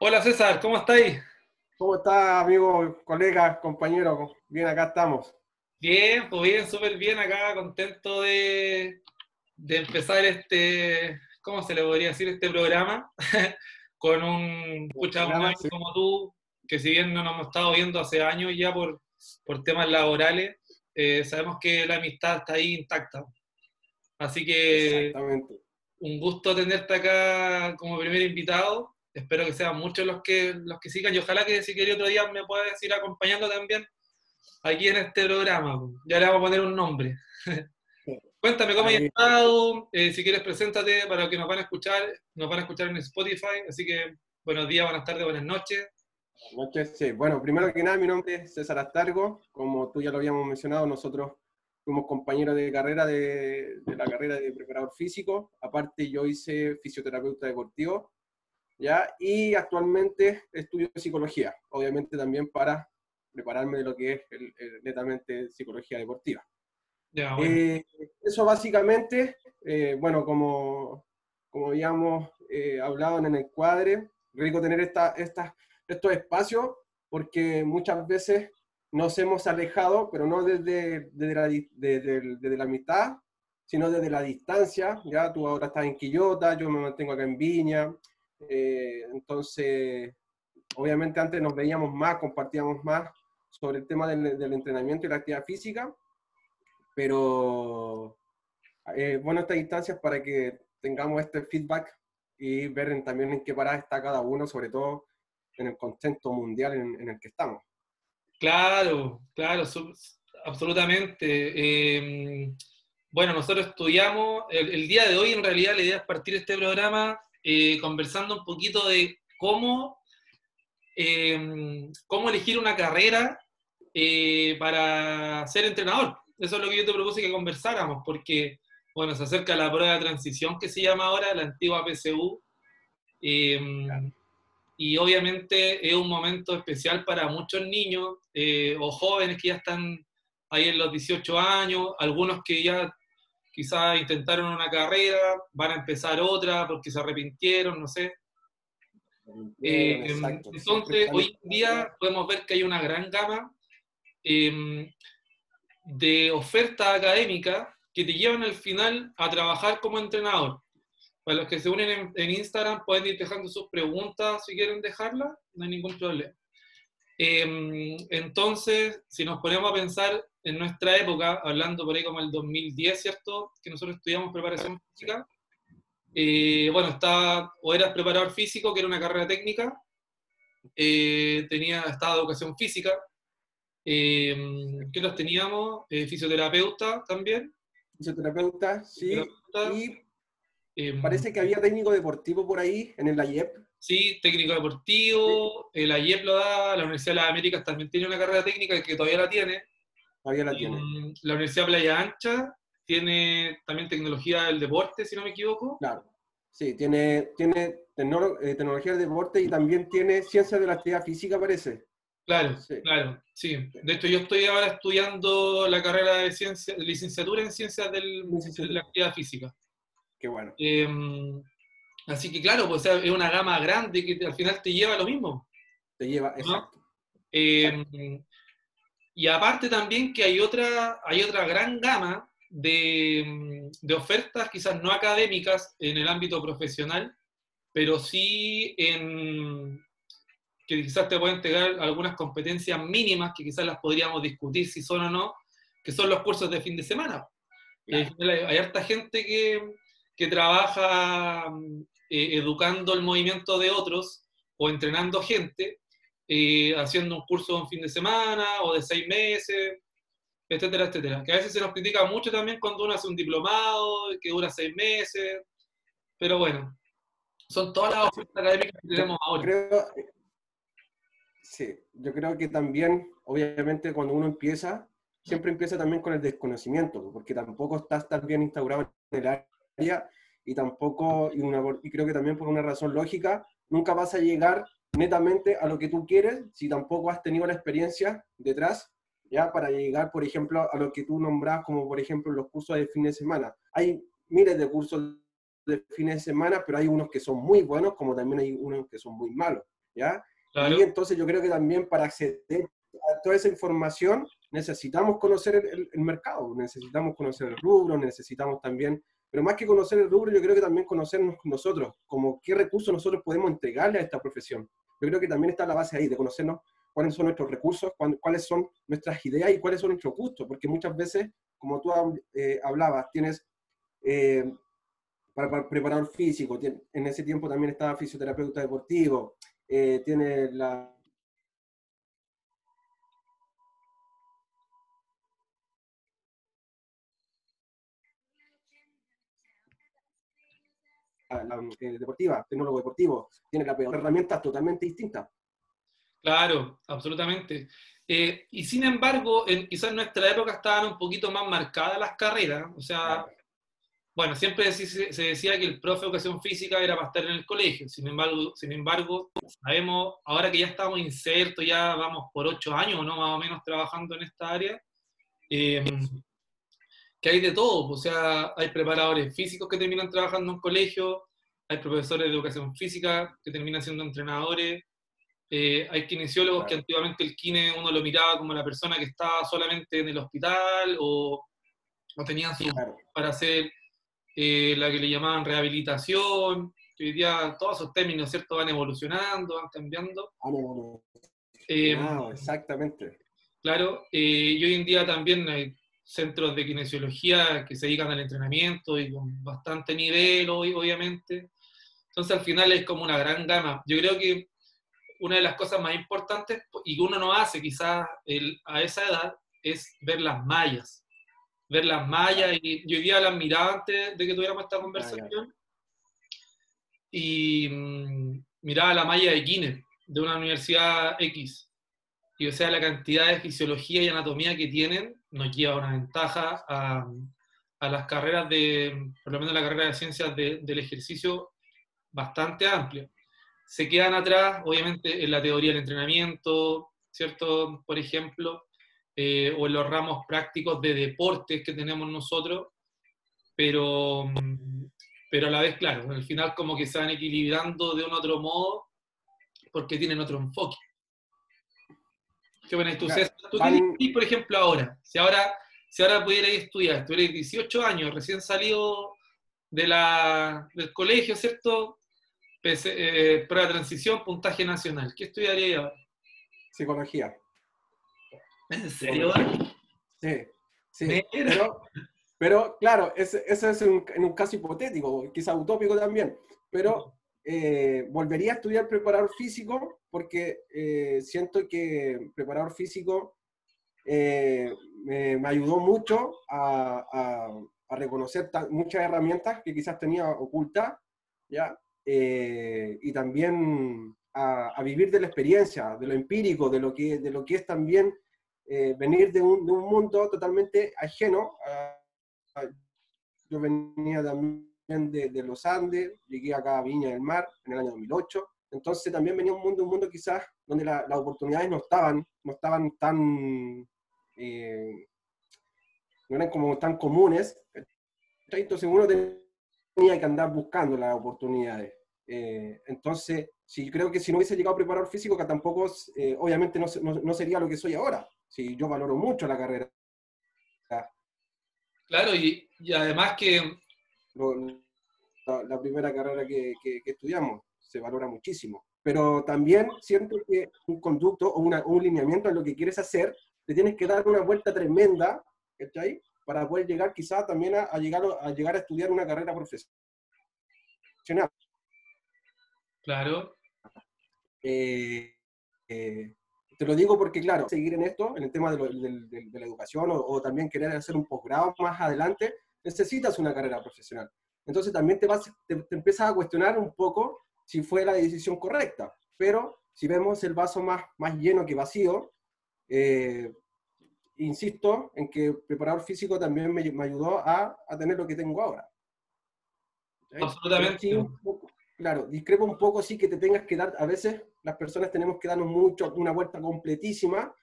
Hola César, ¿cómo estáis? ¿Cómo está, amigo, colega, compañero? Bien, acá estamos. Bien, pues bien, súper bien acá, contento de, de empezar este, ¿cómo se le podría decir? Este programa con un escuchador sí. como tú, que si bien no nos hemos estado viendo hace años ya por, por temas laborales, eh, sabemos que la amistad está ahí intacta. Así que un gusto tenerte acá como primer invitado. Espero que sean muchos los que, los que sigan y ojalá que si quería otro día me puedas ir acompañando también aquí en este programa. Ya le vamos a poner un nombre. Cuéntame cómo has estado, eh, si quieres preséntate para que nos van a escuchar, nos van a escuchar en Spotify, así que buenos días, buenas tardes, buenas noches. Buenas noches, sí. Bueno, primero que nada, mi nombre es César Astargo, como tú ya lo habíamos mencionado, nosotros fuimos compañeros de carrera de, de la carrera de preparador físico, aparte yo hice fisioterapeuta deportivo, ¿ya? Y actualmente estudio psicología, obviamente también para prepararme de lo que es el, el, netamente psicología deportiva. Ya, bueno. eh, eso básicamente, eh, bueno, como, como habíamos eh, hablado en el encuadre, rico tener esta, esta, estos espacios porque muchas veces nos hemos alejado, pero no desde, desde, la, desde, desde la mitad, sino desde la distancia. Ya tú ahora estás en Quillota, yo me mantengo acá en Viña. Eh, entonces, obviamente antes nos veíamos más, compartíamos más sobre el tema del, del entrenamiento y la actividad física, pero eh, bueno, estas instancias para que tengamos este feedback y ver también en qué parada está cada uno, sobre todo en el contexto mundial en, en el que estamos. Claro, claro, absolutamente. Eh, bueno, nosotros estudiamos, el, el, día de hoy en realidad la idea es partir este programa eh, conversando un poquito de cómo, eh, cómo elegir una carrera eh, para ser entrenador. Eso es lo que yo te propuse que conversáramos, porque, bueno, se acerca la prueba de transición que se llama ahora, la antigua PSU. Claro y obviamente es un momento especial para muchos niños eh, o jóvenes que ya están ahí en los 18 años, algunos que ya quizás intentaron una carrera, van a empezar otra porque se arrepintieron, no sé. Eh, entonces, hoy en día podemos ver que hay una gran gama eh, de ofertas académicas que te llevan al final a trabajar como entrenador. Para los que se unen en, en, Instagram pueden ir dejando sus preguntas si quieren dejarlas, no hay ningún problema. Eh, entonces, si nos ponemos a pensar en nuestra época, hablando por ahí como el 2010, ¿cierto? Que nosotros estudiamos preparación física. Eh, bueno, estaba, o eras preparador físico, que era una carrera técnica, eh, tenía, estaba educación física. Eh, ¿Qué los teníamos? fisioterapeuta también. Fisioterapeuta, sí. Fisioterapeuta. Y Parece que había técnico deportivo por ahí, en el AIEP. Sí, técnico deportivo, sí. el AIEP lo da, la Universidad de las Américas también tiene una carrera técnica que todavía la tiene. Todavía la tiene. La Universidad Playa Ancha tiene también tecnología del deporte, si no me equivoco. Claro, sí, tiene, tiene tecno eh, tecnología del deporte y también tiene ciencias de la actividad física, parece. Claro, sí. claro, sí. De hecho, yo estoy ahora estudiando la carrera de ciencia, licenciatura en ciencias del, de la actividad física. Qué bueno. Eh, así que claro, pues es una gama grande que al final te lleva a lo mismo. Te lleva, ¿no? exacto. Eh, exacto. Y aparte también que hay otra, hay otra gran gama de, de, ofertas, quizás no académicas en el ámbito profesional, pero sí en que quizás te pueden entregar algunas competencias mínimas que quizás las podríamos discutir si son o no, que son los cursos de fin de semana. Claro. Hay, hay harta gente que, que trabaja eh, educando el movimiento de otros o entrenando gente, eh, haciendo un curso de un fin de semana o de seis meses, etcétera, etcétera. Que a veces se nos critica mucho también cuando uno hace un diplomado que dura seis meses, pero bueno, son todas las ofertas académicas que tenemos ahora. Creo, sí, yo creo que también, obviamente, cuando uno empieza, siempre empieza también con el desconocimiento, porque tampoco estás tan bien instaurado en el área y tampoco, y, una, y creo que también por una razón lógica, nunca vas a llegar netamente a lo que tú quieres si tampoco has tenido la experiencia detrás, ya para llegar, por ejemplo, a lo que tú nombras como, por ejemplo, los cursos de fin de semana. Hay miles de cursos de fines de semana, pero hay unos que son muy buenos, como también hay unos que son muy malos. ¿ya? Y entonces yo creo que también para acceder a toda esa información necesitamos conocer el, mercado, necesitamos conocer el rubro, necesitamos también, pero más que conocer el rubro, yo creo que también conocernos nosotros, como qué recursos nosotros podemos entregarle a esta profesión. Yo creo que también está la base ahí, de conocernos cuáles son nuestros recursos, cuáles son nuestras ideas y cuáles son nuestros gustos, porque muchas veces, como tú eh, hablabas, tienes eh, para, preparador físico, en ese tiempo también estaba fisioterapeuta deportivo, eh, tiene la la, eh, deportiva, tecnólogo deportivo, tiene la herramientas totalmente distintas. Claro, absolutamente. Eh, y sin embargo, en, quizás en nuestra época estaban un poquito más marcadas las carreras, o sea, bueno, siempre se decía que el profe de educación física era para estar en el colegio, sin embargo, sin embargo, sabemos, ahora que ya estamos insertos, ya vamos por ocho años, ¿no? Más o menos trabajando en esta área, eh, que hay de todo, o sea, hay preparadores físicos que terminan trabajando en un colegio, hay profesores de educación física que terminan siendo entrenadores, eh, hay kinesiólogos que antiguamente el kine uno lo miraba como la persona que estaba solamente en el hospital o, no tenían su, para hacer eh, la que le llamaban rehabilitación, que hoy día todos esos términos, ¿cierto?, van evolucionando, van cambiando. Eh, exactamente. Claro, y hoy en día también hay centros de kinesiología que se dedican al entrenamiento y con bastante nivel, obviamente. Entonces al final es como una gran gama. Yo creo que una de las cosas más importantes y que uno no hace quizás a esa edad es ver las mallas. Ver las mallas y yo hoy día las miraba antes de que tuviéramos esta conversación y mm, miraba la malla de Guinness de una universidad X. Y o sea, la cantidad de fisiología y anatomía que tienen nos lleva una ventaja a, las carreras de, por lo menos la carrera de ciencias del ejercicio, bastante amplia. Se quedan atrás, obviamente, en la teoría del entrenamiento, ¿cierto? Por ejemplo, eh, o en los ramos prácticos de deportes que tenemos nosotros, pero, pero a la vez, claro, al final como que se van equilibrando de un otro modo porque tienen otro enfoque. ¿Qué opinas tú, ¿Tú qué por ejemplo, ahora? Si ahora, si ahora pudieras estudiar, tuvieras 18 años, recién salido de la, del colegio, ¿cierto? Eh, prueba de transición, puntaje nacional. ¿Qué estudiaría ahora? Psicología. ¿En serio? Sí, sí. Pero, pero, claro, eso es en un caso hipotético, quizá utópico también. Pero eh, volvería a estudiar preparador físico porque eh, siento que preparador físico eh, me, ayudó mucho a, reconocer muchas herramientas que quizás tenía ocultas, ¿ya? y también a, vivir de la experiencia, de lo empírico, de lo que, de lo que es también venir de un, de un, mundo totalmente ajeno. yo venía también de, los Andes, llegué acá a Viña del Mar en el año 2008, entonces también venía un mundo, un mundo quizás donde las oportunidades no estaban, no estaban tan, eh, no eran como tan comunes, entonces uno tenía que andar buscando las oportunidades. Eh, entonces, sí, creo que si no hubiese llegado a preparar físico, que tampoco, eh, obviamente no, no, sería lo que soy ahora. Si yo valoro mucho la carrera. Claro, y, y además que la, primera carrera que, estudiamos, se valora muchísimo. Pero también siento que un conducto o un lineamiento en lo que quieres hacer, te tienes que dar una vuelta tremenda, ¿cachai? Para poder llegar quizá también a, llegar, a llegar a estudiar una carrera profesional. Claro. Eh, eh, te lo digo porque, claro, seguir en esto, en el tema de, la educación o, también querer hacer un posgrado más adelante, necesitas una carrera profesional. Entonces también te, vas, te, empiezas a cuestionar un poco si fue la decisión correcta. Pero si vemos el vaso más, más lleno que vacío, eh, insisto en que preparador físico también me, me ayudó a, a, tener lo que tengo ahora. Absolutamente. claro, discrepo un poco, sí que te tengas que dar, a veces las personas tenemos que darnos mucho, una vuelta completísima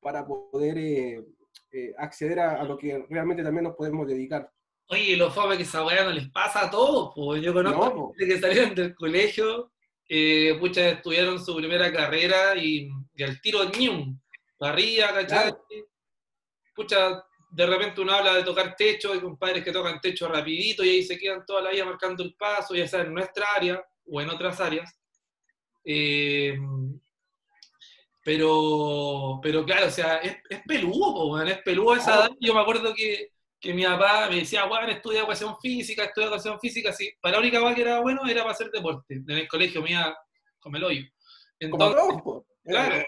para poder eh, eh, acceder a, a, lo que realmente también nos podemos dedicar. Oye, los fama que esa weá no les pasa a todos, pues. Yo conozco gente que salieron del colegio eh, pucha, estudiaron su primera carrera y, y al tiro ñum, para arriba, ¿cachai? Claro. Pucha, de repente uno habla de tocar techo, hay compadres que tocan techo rapidito y ahí se quedan toda la vida marcando el paso, ya sea en nuestra área o en otras áreas. Eh, pero, pero claro, o sea, es, es peludo, es peludo esa edad. Yo me acuerdo que, que mi papá me decía, bueno, estudia educación física, estudia educación física, sí. Para la única cosa que era bueno era para hacer deporte. En el colegio me iba como el hoyo. Como Entonces, po. claro.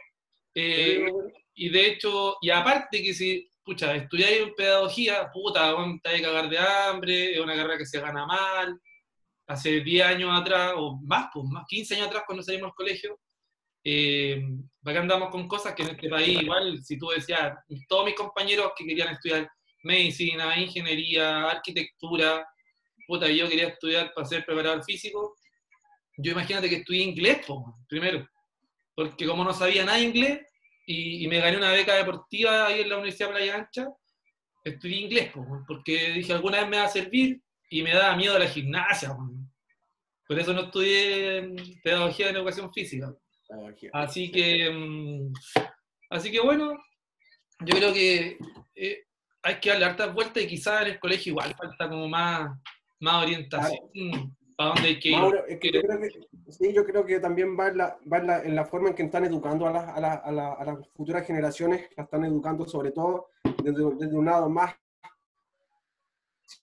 Eh, y de hecho, y aparte que si, pucha, estudiáis en pedagogía, puta, te vas a cagar de hambre, es una carrera que se gana mal. Hace 10 años atrás, o más, pues, más 15 años atrás, cuando salimos del colegio, eh, acá andamos con cosas que en este país, igual, si tú decías, todos mis compañeros que querían estudiar medicina, ingeniería, arquitectura, puta, yo quería estudiar para ser preparador físico, yo imagínate que estudié inglés, po, primero, porque como no sabía nada de inglés, y, y me gané una beca deportiva ahí en la Universidad Playa Ancha, estudié inglés, po, porque dije, alguna vez me va a servir, y me daba miedo la gimnasia, po. por eso no estudié pedagogía en educación física. Así que, mm, así que bueno, yo creo que eh, hay que darle hartas vueltas y quizás en el colegio igual falta como más, más orientación para dónde hay que ir. Mauro, es que yo creo que, sí, yo creo que también va en la, va en la, en la forma en que están educando a, las- a, la- a la- a las futuras generaciones, la están educando sobre todo desde, desde un lado más,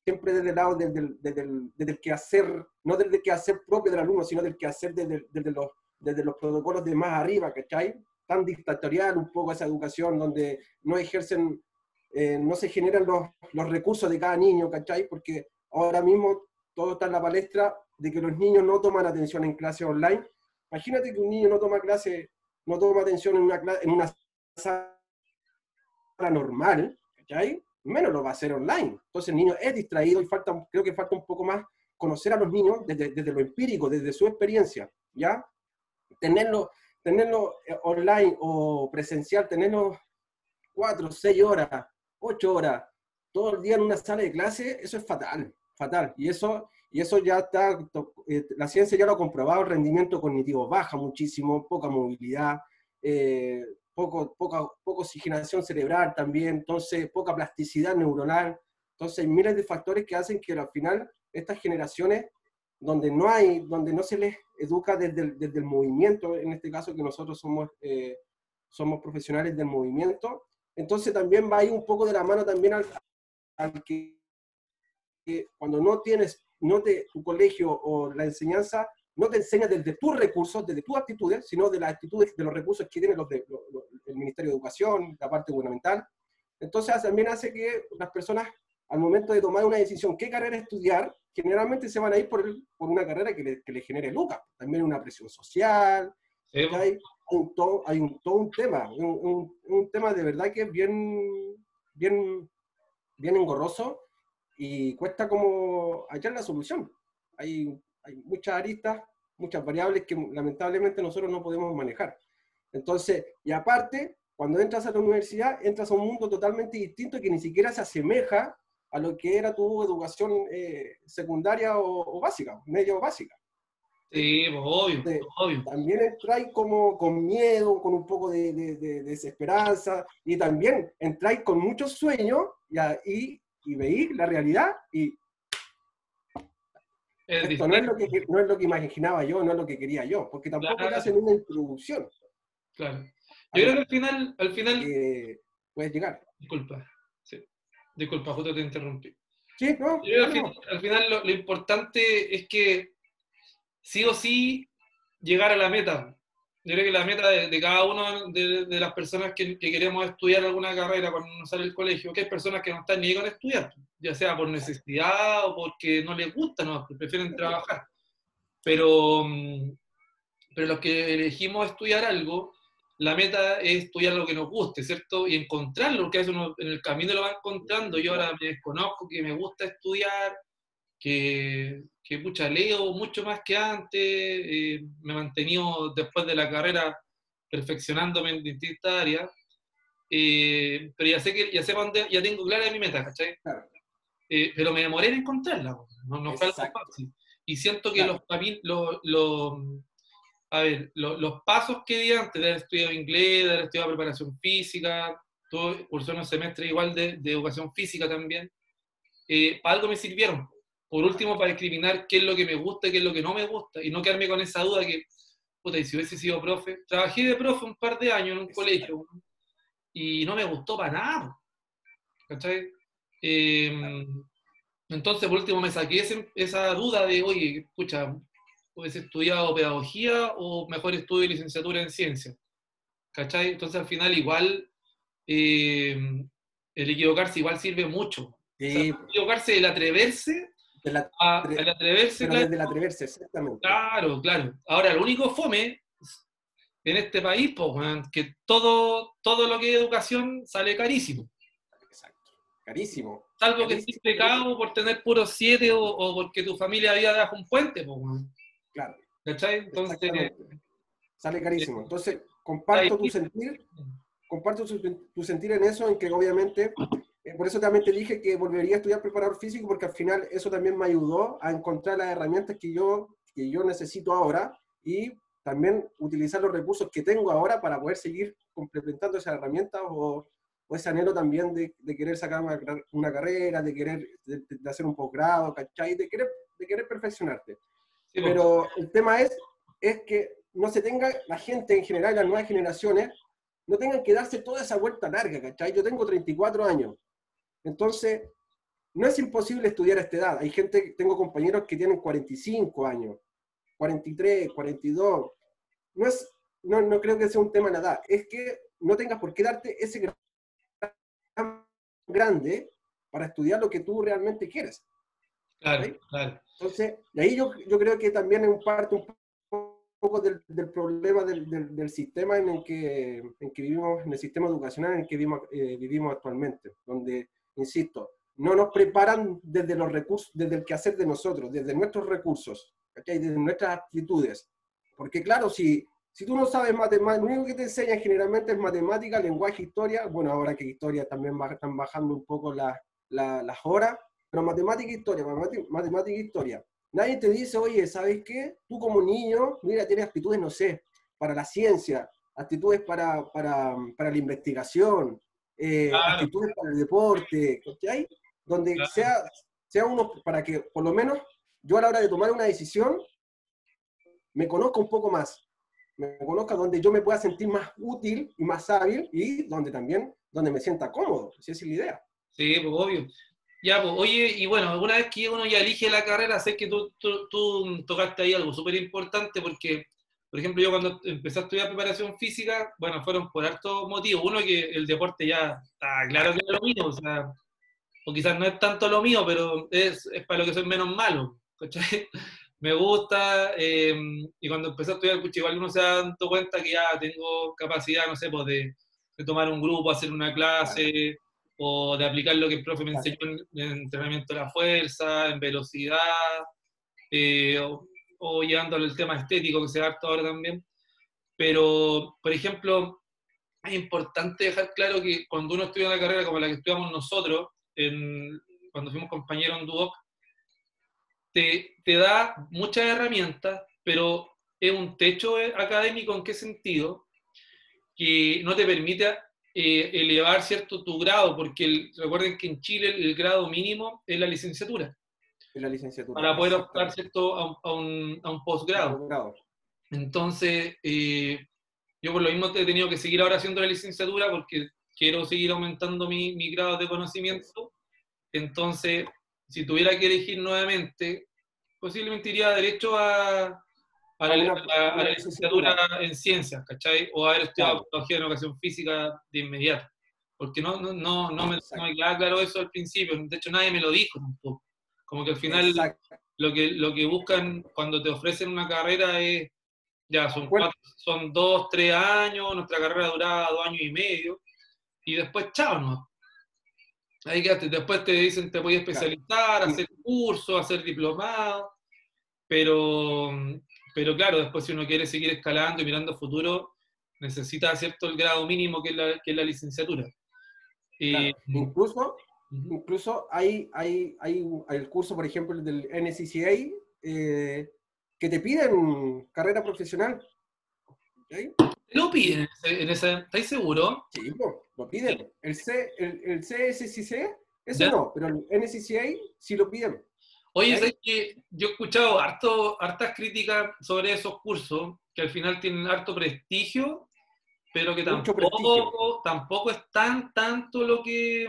siempre desde el lado desde el, desde el, desde el quehacer, no desde el quehacer propio del alumno, sino del quehacer desde, desde, los, desde los protocolos de más arriba, ¿cachai? Tan dictatorial un poco esa educación, donde no ejercen, eh, no se generan los, los recursos de cada niño, ¿cachai? Porque ahora mismo todo está en la palestra de que los niños no toman atención en clase online. Imagínate que un niño no toma clase, no toma atención en una, en una sala normal, ¿cachai? Menos lo va a hacer online. Entonces el niño es distraído y falta, creo que falta un poco más conocer a los niños desde, desde lo empírico, desde su experiencia, ¿ya? Tenerlo, tenerlo eh, online o presencial, tenerlo cuatro, seis horas, ocho horas, todo el día en una sala de clase, eso es fatal, fatal. Y eso, y eso ya está, eh, la ciencia ya lo ha comprobado, el rendimiento cognitivo baja muchísimo, poca movilidad, eh, poco, poca, poca oxigenación cerebral también, entonces poca plasticidad neuronal. Entonces hay miles de factores que hacen que al final estas generaciones, donde no hay, donde no se les educa desde el, desde el movimiento, en este caso que nosotros somos, eh, somos profesionales del movimiento, entonces también va ahí un poco de la mano también al, al que, que cuando no tienes, no te, tu colegio o la enseñanza no te enseña desde tus recursos, desde tus actitudes, sino de las actitudes, de los recursos que tiene los de, el Ministerio de Educación, la parte gubernamental. Entonces también hace que las personas, al momento de tomar una decisión, qué carrera estudiar, generalmente se van a ir por, el- por una carrera que le, que le genere lucas. También una presión social, Sí, un, hay todo un tema, un tema de verdad que es bien, bien, bien engorroso y cuesta como hallar la solución. Hay, hay muchas aristas, muchas variables que lamentablemente nosotros no podemos manejar. Entonces, y aparte, cuando entras a la universidad, entras a un mundo totalmente distinto que ni siquiera se asemeja a lo que era tu educación eh, secundaria o, o básica, media o básica Sí, pues, obvio, obvio. también entráis como con miedo, con un poco de, de- de desesperanza, y también entráis con muchos sueños y, y, y veis la realidad, y Es esto no es, lo que, no es lo que imaginaba yo, no es lo que quería yo, porque tampoco Claro. te hacen una introducción claro. Yo creo que al final, al final, que puedes llegar. disculpa, sí. disculpa, justo te interrumpí. ¿Sí? ¿No? Yo creo al, No. al final lo, lo importante es que sí o sí llegar a la meta. Yo creo que la meta de, de cada uno de, de las personas que, que queremos estudiar alguna carrera cuando nos sale el colegio, que hay personas que no están ni con estudiar, ya sea por necesidad o porque no les gusta, no, prefieren trabajar. Pero, mm, pero los que elegimos estudiar algo, la meta es estudiar lo que nos guste, ¿cierto? Y encontrarlo, porque a veces uno en el camino lo va encontrando. Yo ahora me desconozco que me gusta estudiar, que, que pucha, leo mucho más que antes, eh, me he mantenido después de la carrera perfeccionándome en distintas áreas, eh, pero ya sé que ya sé dónde, ya tengo clara mi meta, ¿cachai? Claro. Eh, pero me demoré en encontrarla, no, no fue algo fácil. Y siento que Claro. los, los, los, a ver, los pasos que di antes de haber estudiado inglés, de haber estudiado preparación física, todo, cursé un semestre igual de, educación física también, eh, para algo me sirvieron. Por último, para discriminar qué es lo que me gusta y qué es lo que no me gusta, y no quedarme con esa duda que, puta, y si hubiese sido profe, trabajé de profe un par de años en un colegio, y no me gustó para nada. ¿Cachai? Em, entonces, por último, me saqué esa duda de, oye, escucha, hubiese estudiado pedagogía o mejor estudio licenciatura en ciencia. ¿Cachai? Entonces, al final, igual, em, el equivocarse igual sirve mucho. el equivocarse, el atreverse, el atreverse, claro, desde el atreverse, exactamente. Claro, claro. Ahora, lo único fome en este país, pues, que todo, todo lo que es educación sale carísimo. Exacto, carísimo. Salvo que estés pecado por tener puros siete o, porque tu familia había dejado un puente, pues. Claro. ¿Cachai? Entonces. Sale carísimo. Entonces, comparto tu sentir, comparto tu, sentir en eso, en que obviamente, eh, por eso también te dije que volvería a estudiar preparador físico, porque al final eso también me ayudó a encontrar las herramientas que yo, que yo necesito ahora y también utilizar los recursos que tengo ahora para poder seguir complementando esas herramientas o, o ese anhelo también de, de querer sacar una, carrera, de querer de, hacer un posgrado, ¿cachai? De querer, de querer perfeccionarte. Pero el tema es, es que no se tenga, la gente en general, las nuevas generaciones, no tengan que darse toda esa vuelta larga, ¿cachai? Yo tengo 34 años. Entonces, no es imposible estudiar a esta edad. Hay gente, tengo compañeros que tienen 45 años, 43, 42. No, es, no, no creo que sea un tema de edad, es que no tengas por qué darte ese gran grande para estudiar lo que tú realmente quieres. Claro, claro. Entonces, de ahí yo, yo creo que también es parte un poco del, del problema del, del, sistema en el, que, en que vivimos, en el sistema educacional en el que vivimos, eh, vivimos actualmente, donde, insisto, no nos preparan desde los recursos, desde el quehacer de nosotros, desde nuestros recursos, desde nuestras actitudes. Porque claro, si, si tú no sabes matemáticas, lo único que te enseñan generalmente es matemática, lenguaje, historia, bueno, ahora que historia también están bajando un poco las horas, pero matemática e historia, matemática e historia. Nadie te dice, oye, ¿sabes qué? Tú como niño, mira, tienes actitudes, no sé, para la ciencia, actitudes para, para, para la investigación, eh, actitudes para el deporte, ¿cachai? Donde sea, sea uno, para que por lo menos yo a la hora de tomar una decisión, me conozca un poco más, me conozca donde yo me pueda sentir más útil y más hábil y donde también, donde me sienta cómodo, esa es la idea. Sí, pues obvio. Ya, pues, oye, y bueno, una vez que uno ya elige la carrera, sé que tú, tú, tocaste ahí algo súper importante porque, por ejemplo, yo cuando empecé a estudiar preparación física, bueno, fueron por hartos motivos. Uno, que el deporte ya está claro que es lo mío, o sea, o quizás no es tanto lo mío, pero es, es para lo que soy menos malo, ¿cachai? Me gusta, eh, y cuando empecé a estudiar, pues, igual uno se da dando cuenta que ya tengo capacidad, no sé, pues de, de tomar un grupo, hacer una clase, o de aplicar lo que el profe me enseñó en, entrenamiento de la fuerza, en velocidad, eh, o, o, llevándole el tema estético que se da harto ahora también. Pero, por ejemplo, es importante dejar claro que cuando uno estudia una carrera como la que estudiamos nosotros, en, cuando fuimos compañeros en Duoc, te, te da muchas herramientas, pero es un techo académico en qué sentido, que no te permite eh, elevar cierto tu grado, porque recuerden que en Chile el, grado mínimo es la licenciatura. Es la licenciatura. Para poder optar cierto, a, un, a un posgrado. Entonces, eh, yo por lo mismo he tenido que seguir ahora haciendo la licenciatura porque quiero seguir aumentando mi, mi grado de conocimiento. Entonces, si tuviera que elegir nuevamente, posiblemente iría derecho a, a la, licenciatura en ciencias, ¿cachai? O haber estudiado claro. en educación física de inmediato. Porque no, no, no, no me, no quedaba claro eso al principio. De hecho, nadie me lo dijo tampoco. Como que al final lo que, lo que buscan cuando te ofrecen una carrera es, ya, son, son dos, tres años, nuestra carrera duraba dos años y medio, y después, chao, ¿no? Ahí quedaste. Después te dicen, te voy a especializar, hacer curso, hacer diplomado, pero pero claro, después si uno quiere seguir escalando y mirando futuro, necesita cierto el grado mínimo que es la, que es la licenciatura. Incluso, incluso hay, hay, hay, el curso, por ejemplo, del NCCA, eh, que te piden carrera profesional. ¿Lo piden en ese, ¿Estáis seguros? Sí, lo piden. El, C, el, el CSCC, ese no, pero el NCCA sí lo piden. Oye, ¿sabes que yo he escuchado harto, hartas críticas sobre esos cursos que al final tienen harto prestigio, pero que tampoco, tampoco es tan tanto lo que,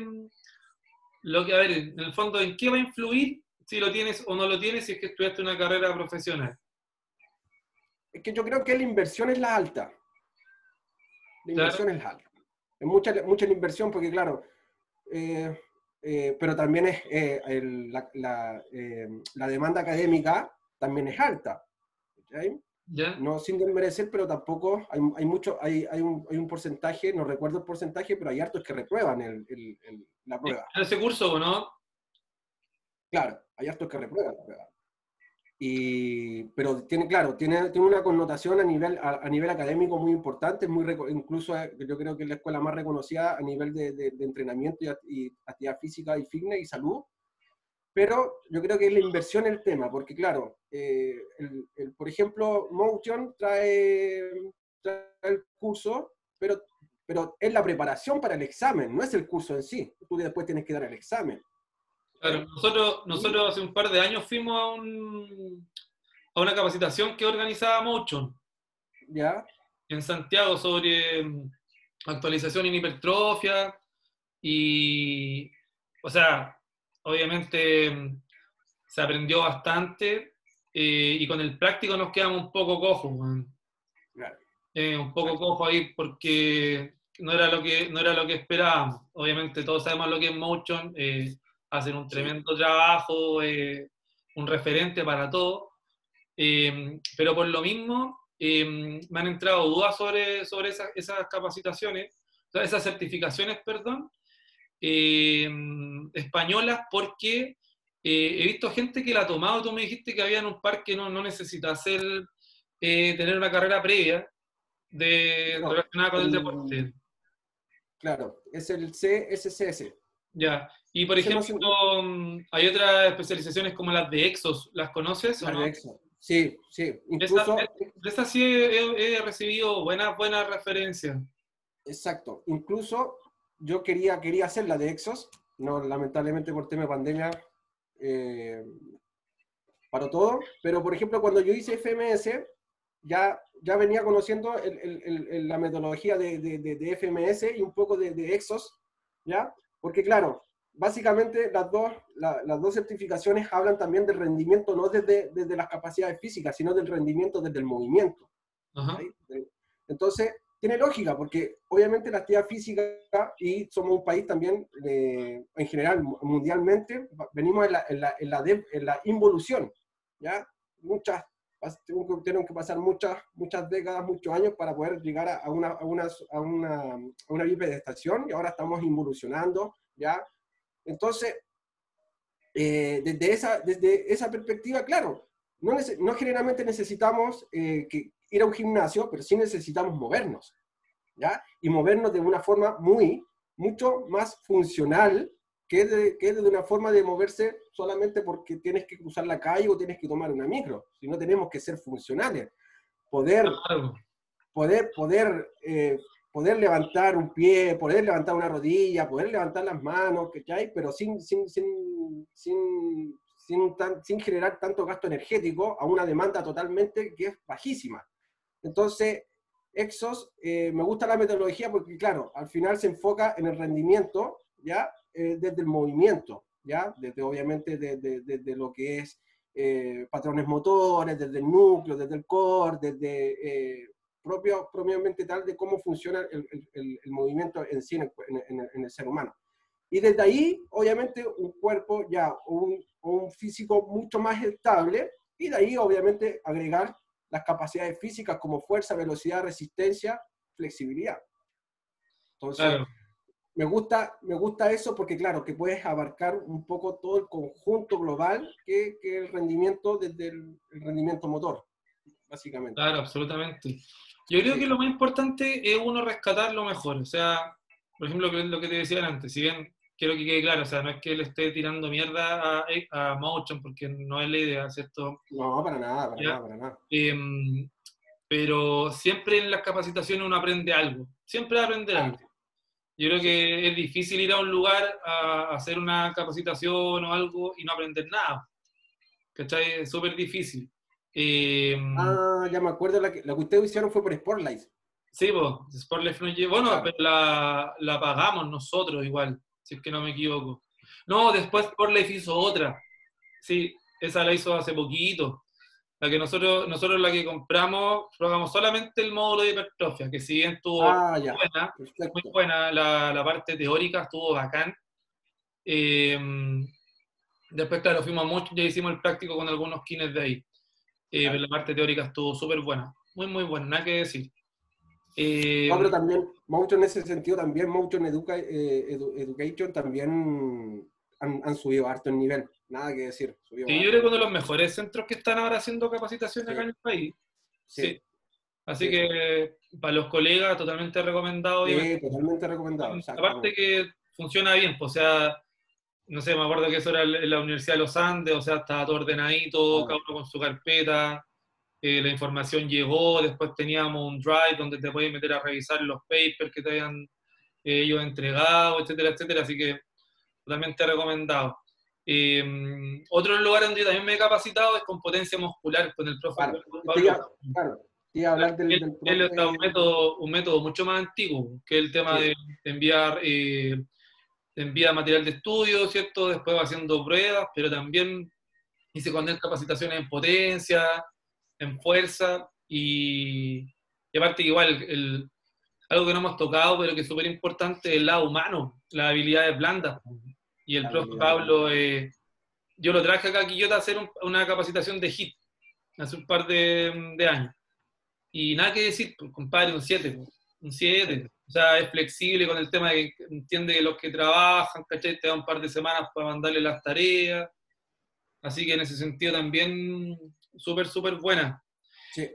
lo que, a ver, en el fondo, ¿en qué va a influir si lo tienes o no lo tienes si es que estudiaste una carrera profesional? Es que yo creo que la inversión es la alta. La inversión es la alta. Es mucha, mucha la inversión porque, claro, eh, eh, pero también es eh, la, la, demanda académica también es alta. No sin desmerecer, pero tampoco hay, hay mucho, hay, hay, un, hay, un, porcentaje, no recuerdo el porcentaje, pero hay hartos que reprueban el, el, la prueba. ¿En ese curso o no? Claro, hay hartos que reprueban la prueba. Y, pero tiene, claro, tiene, tiene una connotación a nivel, a, nivel académico muy importante, muy incluso eh, yo creo que es la escuela más reconocida a nivel de, de, entrenamiento y, actividad física y fitness y salud. Pero yo creo que es la inversión el tema, porque claro, eh, el, por ejemplo, Motion trae, trae, el curso, pero, pero es la preparación para el examen, no es el curso en sí. Tú después tienes que dar el examen nosotros, nosotros hace un par de años fuimos a, un, a una capacitación que organizaba Motion. ¿Ya? En Santiago sobre mm, actualización en hipertrofia y, o sea, obviamente mm, se aprendió bastante eh, y con el práctico nos quedamos un poco cojos, eh, un poco cojos ahí porque no era lo que no era lo que esperábamos. Obviamente todos sabemos lo que es Motion. Eh, hacen un tremendo trabajo, eh, un referente para todo. Eh, pero por lo mismo, eh, me han entrado dudas sobre, sobre esas, esas capacitaciones, esas certificaciones, perdón, españolas, porque he visto gente que la ha tomado, tú me dijiste que había en un par que no, no necesita hacer, tener una carrera previa de, relacionada con el deporte. Claro, es el CSCS. Ya, y por ejemplo, mm, hay otras especializaciones como las de Exos, ¿las conoces? Las de Exos. Sí, sí. Incluso, de estas sí he, recibido buenas buena referencias. Exacto. Incluso yo quería, quería hacer la de Exos, no, lamentablemente por tema de pandemia eh, paró todo, pero por ejemplo cuando yo hice FMS, ya, ya venía conociendo la metodología de, de, FMS y un poco de, Exos, ¿ya? Porque claro, básicamente las dos, las dos certificaciones hablan también del rendimiento, no desde, desde las capacidades físicas, sino del rendimiento desde el movimiento. Entonces, tiene lógica, porque obviamente la actividad física, y somos un país también, en general, mundialmente, venimos en la, en la, en la, en la involución, ¿ya? Muchas, tenemos que pasar muchas, muchas décadas, muchos años para poder llegar a, una, a, una, a, una, a una bipedestación, y ahora estamos involucionando, ¿ya? Entonces, eh, desde, esa, desde esa perspectiva, claro, no, no generalmente necesitamos eh, que ir a un gimnasio, pero sí necesitamos movernos, ¿ya? Y movernos de una forma muy, mucho más funcional que de, que de una forma de moverse solamente porque tienes que cruzar la calle o tienes que tomar una micro, sino tenemos que ser funcionales. Poder, poder, poder eh, poder levantar un pie, poder levantar una rodilla, poder levantar las manos, ¿cachai? Pero sin, sin, sin, sin, sin, sin generar tanto gasto energético a una demanda totalmente que es bajísima. Entonces, Exos, eh, me gusta la metodología porque, claro, al final se enfoca en el rendimiento, ¿ya? Eh, desde el movimiento, ¿ya? Desde, obviamente, desde de, lo que es eh, patrones motores, desde el núcleo, desde el core, desde propio, propiamente tal de cómo funciona el, el, el movimiento en sí en el, en, el, ser humano. Y desde ahí, obviamente, un cuerpo ya, un, un físico mucho más estable, y de ahí, obviamente, agregar las capacidades físicas como fuerza, velocidad, resistencia, flexibilidad. Entonces, me, gusta, me gusta eso porque, claro, que puedes abarcar un poco todo el conjunto global que, que el rendimiento desde el, el rendimiento motor, básicamente. Claro, absolutamente. Yo creo que lo más importante es uno rescatar lo mejor. O sea, por ejemplo, lo que te decía antes, si bien quiero que quede claro, o sea, no es que le esté tirando mierda a, a Motion, porque no es la idea, ¿cierto? No, para nada, para nada, para nada. Em, pero siempre en las capacitaciones uno aprende algo, siempre aprende algo. Yo creo que es difícil ir a un lugar a hacer una capacitación o algo y no aprender nada. ¿Cachai? Es súper difícil. Eh, ah, ya me acuerdo, la que, la que ustedes hicieron fue por Sportlight. Sí, pues, Sportlight bueno, pero la, la, pagamos nosotros igual, si es que no me equivoco. No, después Sportlight hizo otra. Sí, esa la hizo hace poquito. La que nosotros, nosotros la que compramos, probamos solamente el módulo de hipertrofia, que si bien estuvo ah, muy buena, muy buena la, la, parte teórica, estuvo bacán. Eh, después, claro, fuimos mucho, ya hicimos el práctico con algunos kines de ahí. Eh, pero la parte teórica estuvo súper buena, muy, muy buena, nada que decir. Eh, no, pero también, mucho en ese sentido, también mucho en educa, Education también han, han, subido harto el nivel nada que decir. Sí, yo creo que uno de los mejores centros que están ahora haciendo capacitación acá en el país. Sí. Así que para los colegas, totalmente recomendado. Sí, totalmente recomendado. Aparte que funciona bien, pues, o sea, no sé, me acuerdo que eso era en la Universidad de los Andes, o sea, estaba todo ordenadito, cada uno con su carpeta, eh, la información llegó, después teníamos un drive donde te puedes meter a revisar los papers que te habían eh, ellos entregado, etcétera, etcétera, así que totalmente recomendado. Eh, otro lugar donde yo también me he capacitado es con potencia muscular, con el profe claro, claro. Y hablar del, él, él un, método, un método mucho más antiguo, que el tema de, enviar eh, envía material de estudio, ¿cierto? Después va haciendo pruebas, pero también hice con él capacitaciones en potencia, en fuerza, y, y aparte igual, el, algo que no hemos tocado, pero que es súper importante, el lado humano, las habilidades blandas. Y el profe Pablo, eh, yo lo traje acá a Quillota a hacer una capacitación de HIT hace un par de, años. Y nada que decir, pues, compadre, un 7, un 7. O sea, es flexible con el tema de que entiende que los que trabajan, ¿cachai? Te da un par de semanas para mandarle las tareas. Así que en ese sentido también súper, súper buena. Sí.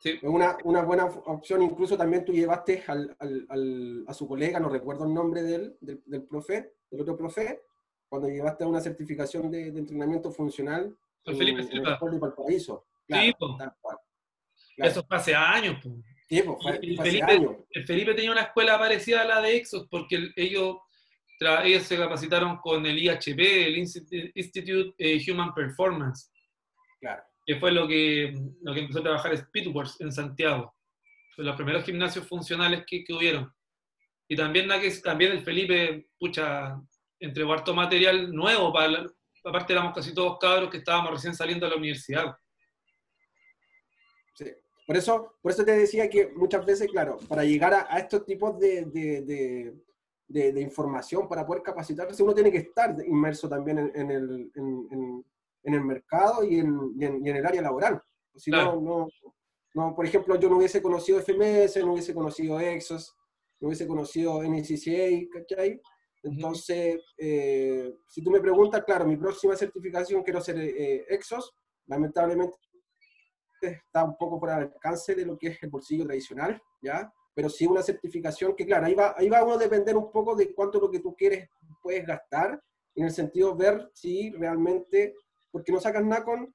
sí. Una, una buena opción, incluso también tú llevaste al, al, a su colega, no recuerdo el nombre de él, del, del profe, el otro profe, cuando llevaste a una certificación de, entrenamiento funcional el Felipe Silva. En Valparaíso. sí, Eso fue hace años. Sí, fue, el, Felipe, el Felipe tenía una escuela parecida a la de Exos, porque ellos, ellos se capacitaron con el IHP, el Institute eh, Human Performance. Claro. Que fue lo que, lo que empezó a trabajar Speedworks en Santiago. Fue los primeros gimnasios funcionales que, que hubieron. Y también, también el Felipe, pucha, entregó harto material nuevo, para aparte éramos casi todos cabros que estábamos recién saliendo de la universidad. Sí. Por eso, por eso te decía que muchas veces, claro, para llegar a, estos tipos de, de, de, información, para poder capacitarse, uno tiene que estar inmerso también en, el, el, mercado y en, y en, el área laboral. Si no, no, no, por ejemplo, yo no hubiese conocido FMS, no hubiese conocido Exos, no hubiese conocido NCCA, ¿cachai? Entonces, eh, si tú me preguntas, claro, mi próxima certificación quiero ser eh, Exos, lamentablemente está un poco del alcance de lo que es el bolsillo tradicional, ¿ya? Pero sí una certificación que, claro, ahí va, ahí va uno a depender un poco de cuánto lo que tú quieres puedes gastar, en el sentido de ver si realmente, porque no sacas nada con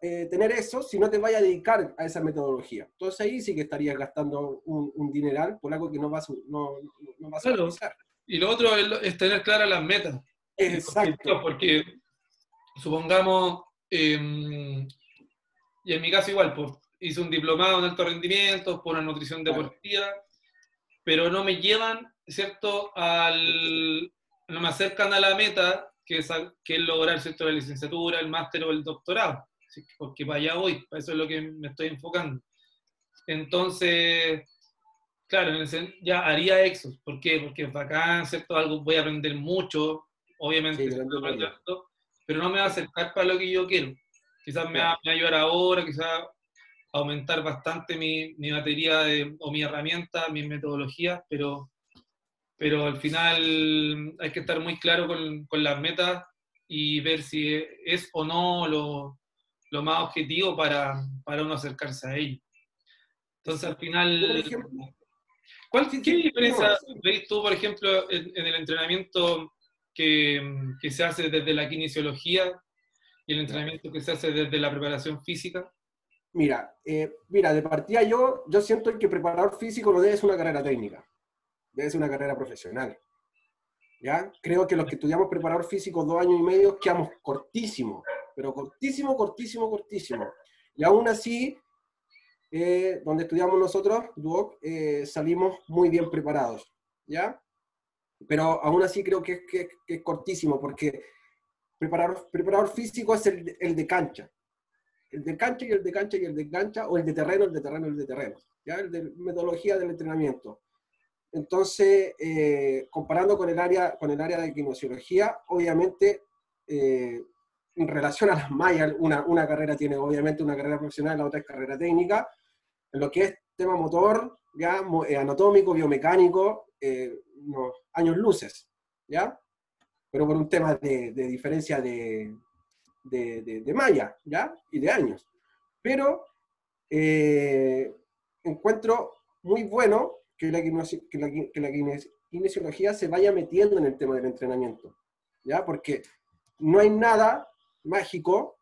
eh, tener eso si no te vayas a dedicar a esa metodología. Entonces ahí sí que estarías gastando un, dineral por algo que no vas, no, no vas a realizar. Y lo otro es, tener claras las metas. Exacto. Porque, supongamos, em, y en mi caso igual, pues, hice un diplomado en alto rendimiento por una nutrición deportiva, pero no me llevan, ¿cierto?, al, no me acercan a la meta que es, que lograr, ¿cierto?, la licenciatura, el máster o el doctorado porque para allá voy, para eso es lo que me estoy enfocando. Entonces, claro, ya haría Exos. ¿Por qué? Porque es bacán, ¿cierto? Algo voy a aprender mucho, obviamente, pero no me va a acercar para lo que yo quiero. Quizás me, va, a ayudar ahora, quizás aumentar bastante mi, mi batería o mi herramienta, mis metodologías, pero, pero al final hay que estar muy claro con, con las metas y ver si es o no lo, lo más objetivo para, para uno acercarse a ello. Entonces, al final, ¿cuál, ¿qué diferencia veis tú, por ejemplo, en, el entrenamiento que, que, se hace desde la kinesiología y el entrenamiento que se hace desde la preparación física? Mira, eh, mira, de partida yo, yo siento que preparador físico no debe ser una carrera técnica, debe ser una carrera profesional. ¿Ya? Creo que los que estudiamos preparador físico dos años y medio quedamos cortísimos, pero cortísimo, cortísimo, cortísimo. Y aún así, eh, donde estudiamos nosotros, Duoc, eh, salimos muy bien preparados, ¿ya? Pero aún así creo que, es cortísimo, porque preparador, preparador físico es el, el de cancha, el de cancha y el de cancha y el de cancha, o el de terreno, el de terreno, el de terreno, ¿ya? El de metodología del entrenamiento. Entonces, eh, comparando con el, área, con el área de kinesiología, obviamente, eh, en relación a las mallas, una, una, carrera tiene obviamente una carrera profesional, la otra es carrera técnica. En lo que es tema motor, ya, eh, anatómico, biomecánico, años luces, ¿ya? Pero por un tema de, de diferencia de, de, de, malla, ¿ya? Y de años. Pero eh, encuentro muy bueno que la, que la, que la kinesiología se vaya metiendo en el tema del entrenamiento, ¿ya? Porque no hay nada mágico,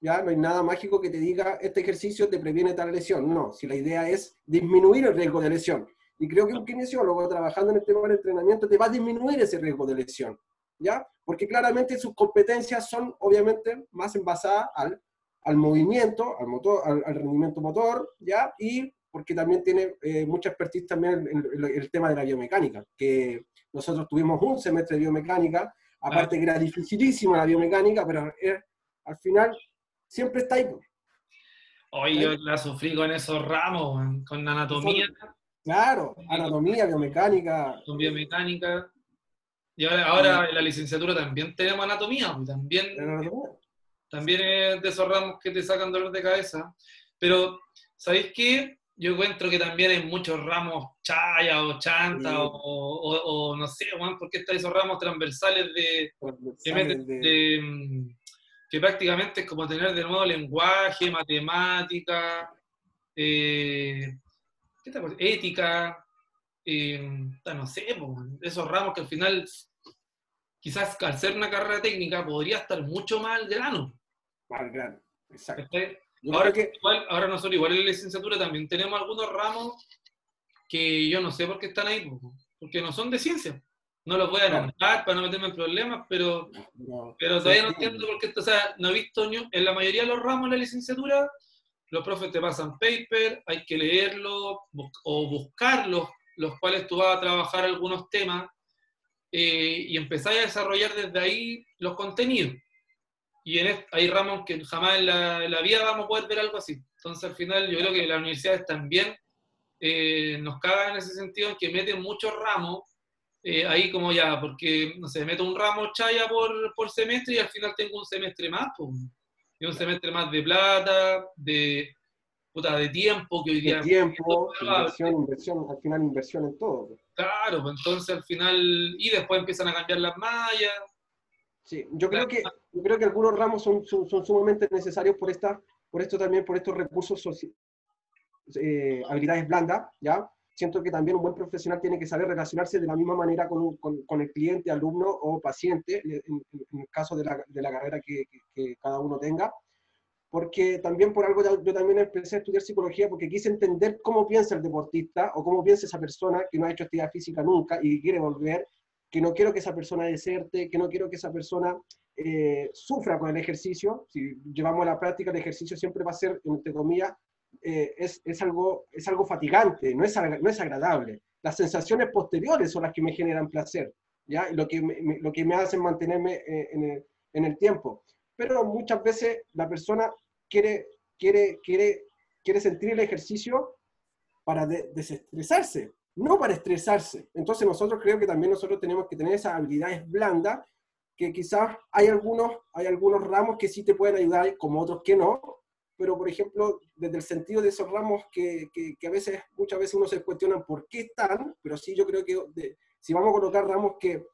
¿ya? No hay nada mágico que te diga, este ejercicio te previene tal lesión. No, si la idea es disminuir el riesgo de lesión. Y creo que un kinesiólogo trabajando en el tema del entrenamiento te va a disminuir ese riesgo de lesión. ¿ya? Porque claramente sus competencias son obviamente más envasadas al, al movimiento, al, motor, al, rendimiento motor, ¿ya? Y porque también tiene eh, mucha expertise también en, el tema de la biomecánica, que nosotros tuvimos un semestre de biomecánica, aparte que era dificilísima la biomecánica, pero al final siempre está ahí. Hoy yo la sufrí con esos ramos, con anatomía. Claro, anatomía, biomecánica. Con biomecánica. Y ahora, en la licenciatura también tenemos anatomía, también, también es de esos ramos que te sacan dolor de cabeza. Pero, ¿sabéis qué? Yo encuentro que también hay muchos ramos chaya o chanta o, no sé, Juan, porque están esos ramos transversales de, que, que prácticamente es como tener de nuevo lenguaje, matemática, eh, ética, eh, no sé, esos ramos que al final quizás al ser una carrera técnica podría estar mucho más al grano. Al grano, exacto. Ahora, que... igual, ahora nosotros igual en la licenciatura también tenemos algunos ramos que yo no sé por qué están ahí, porque no son de ciencia. No los voy a nombrar para no meterme en problemas, pero, pero todavía no entiendo por qué, o sea, no he visto en la mayoría de los ramos de la licenciatura, los profes te pasan paper, hay que leerlo o buscar los, cuales tú vas a trabajar algunos temas eh, y empezáis a desarrollar desde ahí los contenidos. Y en hay ramos que jamás en la, vida vamos a poder ver algo así. Entonces, al final, yo creo que las universidades también eh, nos cagan en ese sentido, en que meten muchos ramos eh, ahí como ya, porque, no sé, meto un ramo chaya por, por semestre y al final tengo un semestre más, pues, y un semestre más de plata, de, puta, de tiempo, que hoy día... De tiempo, inversión, inversión, al final inversión en todo. Claro, pues entonces al final, y después empiezan a cambiar las mallas. Sí, yo creo que, yo creo que algunos ramos son, son, sumamente necesarios por, esta, por esto también, por estos recursos, eh, habilidades blandas, ¿ya? Siento que también un buen profesional tiene que saber relacionarse de la misma manera con, con, con el cliente, alumno o paciente, en, el caso de la, de la carrera que, que, cada uno tenga porque también por algo yo también empecé a estudiar psicología porque quise entender cómo piensa el deportista o cómo piensa esa persona que no ha hecho actividad física nunca y quiere volver, que no quiero que esa persona deserte, que no quiero que esa persona eh, sufra con el ejercicio. Si llevamos a la práctica, el ejercicio siempre va a ser, entre comillas, eh, es, es, algo, es algo fatigante, no es, no es agradable. Las sensaciones posteriores son las que me generan placer, ¿ya? Lo que me, lo que me hacen mantenerme eh, en el, en el tiempo pero muchas veces la persona quiere, quiere, quiere, quiere sentir el ejercicio para desestresarse, no para estresarse. Entonces nosotros creo que también nosotros tenemos que tener esas habilidades blandas, que quizás hay algunos, hay algunos ramos que sí te pueden ayudar, como otros que no, pero por ejemplo, desde el sentido de esos ramos que, que, a veces, muchas veces uno se cuestiona por qué están, pero sí yo creo que si vamos a colocar ramos que,